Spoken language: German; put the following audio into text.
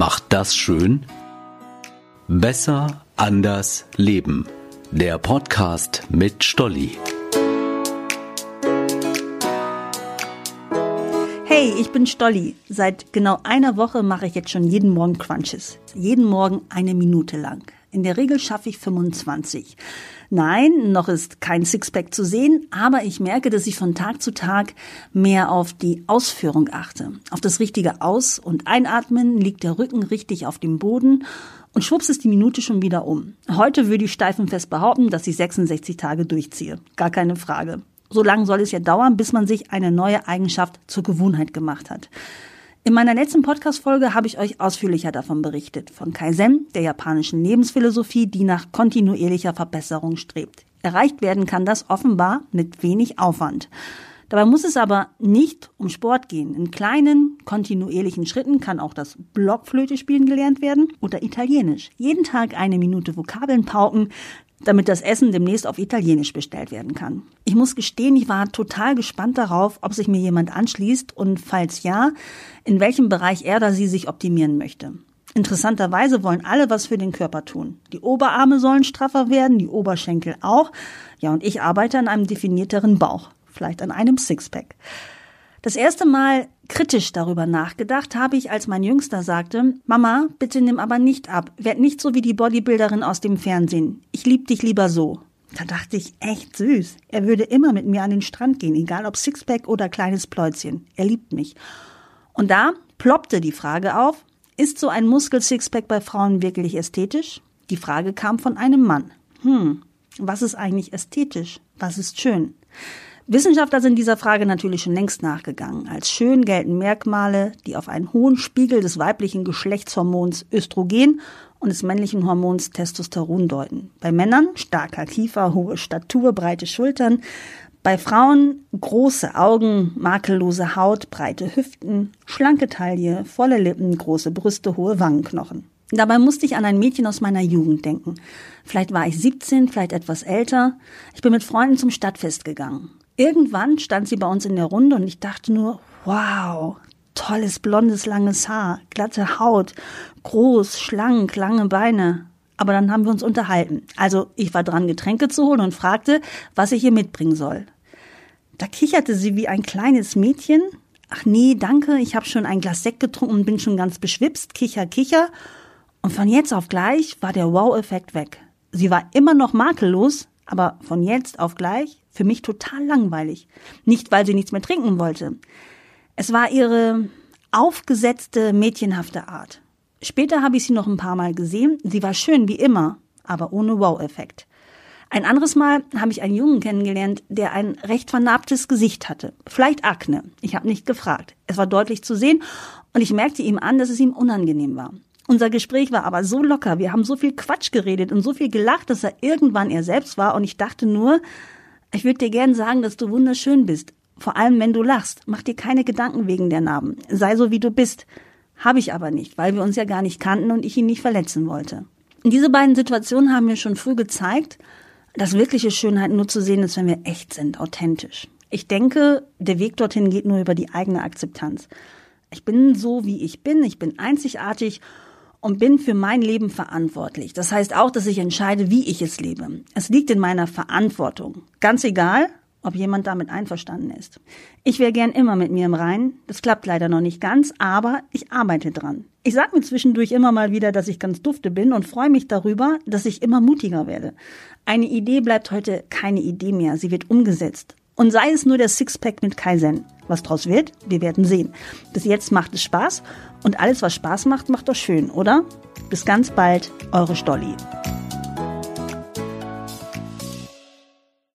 macht das schön? Besser, anders, leben. Der Podcast mit Stolli. Hey, ich bin Stolli. Seit genau einer Woche mache ich jetzt schon jeden Morgen Crunches. Jeden Morgen eine Minute lang. In der Regel schaffe ich 25. Nein, noch ist kein Sixpack zu sehen, aber ich merke, dass ich von Tag zu Tag mehr auf die Ausführung achte. Auf das richtige Aus- und Einatmen liegt der Rücken richtig auf dem Boden und schwupps ist die Minute schon wieder um. Heute würde ich steifenfest behaupten, dass ich 66 Tage durchziehe. Gar keine Frage. So lange soll es ja dauern, bis man sich eine neue Eigenschaft zur Gewohnheit gemacht hat. In meiner letzten Podcast-Folge habe ich euch ausführlicher davon berichtet, von Kaizen, der japanischen Lebensphilosophie, die nach kontinuierlicher Verbesserung strebt. Erreicht werden kann das offenbar mit wenig Aufwand. Dabei muss es aber nicht um Sport gehen. In kleinen, kontinuierlichen Schritten kann auch das Blockflöte spielen gelernt werden oder Italienisch. Jeden Tag eine Minute Vokabeln pauken, damit das Essen demnächst auf Italienisch bestellt werden kann. Ich muss gestehen, ich war total gespannt darauf, ob sich mir jemand anschließt und falls ja, in welchem Bereich er oder sie sich optimieren möchte. Interessanterweise wollen alle was für den Körper tun. Die Oberarme sollen straffer werden, die Oberschenkel auch. Ja, und ich arbeite an einem definierteren Bauch, vielleicht an einem Sixpack. Das erste Mal kritisch darüber nachgedacht habe ich, als mein Jüngster sagte, Mama, bitte nimm aber nicht ab, werd nicht so wie die Bodybuilderin aus dem Fernsehen. Ich lieb dich lieber so. Da dachte ich, echt süß. Er würde immer mit mir an den Strand gehen, egal ob Sixpack oder kleines Pläuzchen. Er liebt mich. Und da ploppte die Frage auf, ist so ein Muskel-Sixpack bei Frauen wirklich ästhetisch? Die Frage kam von einem Mann. Hm, was ist eigentlich ästhetisch? Was ist schön? Wissenschaftler sind dieser Frage natürlich schon längst nachgegangen. Als schön gelten Merkmale, die auf einen hohen Spiegel des weiblichen Geschlechtshormons Östrogen und des männlichen Hormons Testosteron deuten. Bei Männern starker Kiefer, hohe Statur, breite Schultern. Bei Frauen große Augen, makellose Haut, breite Hüften, schlanke Taille, volle Lippen, große Brüste, hohe Wangenknochen. Dabei musste ich an ein Mädchen aus meiner Jugend denken. Vielleicht war ich 17, vielleicht etwas älter. Ich bin mit Freunden zum Stadtfest gegangen. Irgendwann stand sie bei uns in der Runde und ich dachte nur, wow, tolles blondes langes Haar, glatte Haut, groß, schlank, lange Beine. Aber dann haben wir uns unterhalten. Also ich war dran, Getränke zu holen und fragte, was ich ihr mitbringen soll. Da kicherte sie wie ein kleines Mädchen. Ach nee, danke, ich habe schon ein Glas Sekt getrunken und bin schon ganz beschwipst, kicher, kicher. Und von jetzt auf gleich war der Wow-Effekt weg. Sie war immer noch makellos, aber von jetzt auf gleich für mich total langweilig. Nicht, weil sie nichts mehr trinken wollte. Es war ihre aufgesetzte, mädchenhafte Art. Später habe ich sie noch ein paar Mal gesehen. Sie war schön wie immer, aber ohne Wow-Effekt. Ein anderes Mal habe ich einen Jungen kennengelernt, der ein recht vernarbtes Gesicht hatte. Vielleicht Akne. Ich habe nicht gefragt. Es war deutlich zu sehen und ich merkte ihm an, dass es ihm unangenehm war. Unser Gespräch war aber so locker. Wir haben so viel Quatsch geredet und so viel gelacht, dass er irgendwann er selbst war und ich dachte nur, ich würde dir gern sagen, dass du wunderschön bist. Vor allem, wenn du lachst. Mach dir keine Gedanken wegen der Narben. Sei so, wie du bist. Habe ich aber nicht, weil wir uns ja gar nicht kannten und ich ihn nicht verletzen wollte. Diese beiden Situationen haben mir schon früh gezeigt, dass wirkliche Schönheit nur zu sehen ist, wenn wir echt sind, authentisch. Ich denke, der Weg dorthin geht nur über die eigene Akzeptanz. Ich bin so, wie ich bin. Ich bin einzigartig und bin für mein Leben verantwortlich. Das heißt auch, dass ich entscheide, wie ich es lebe. Es liegt in meiner Verantwortung. Ganz egal, ob jemand damit einverstanden ist. Ich wäre gern immer mit mir im Reinen. Das klappt leider noch nicht ganz, aber ich arbeite dran. Ich sage mir zwischendurch immer mal wieder, dass ich ganz dufte bin und freue mich darüber, dass ich immer mutiger werde. Eine Idee bleibt heute keine Idee mehr, sie wird umgesetzt. Und sei es nur der Sixpack mit Kaizen. Was draus wird, wir werden sehen. Bis jetzt macht es Spaß und alles, was Spaß macht, macht doch schön, oder? Bis ganz bald, eure Stolli.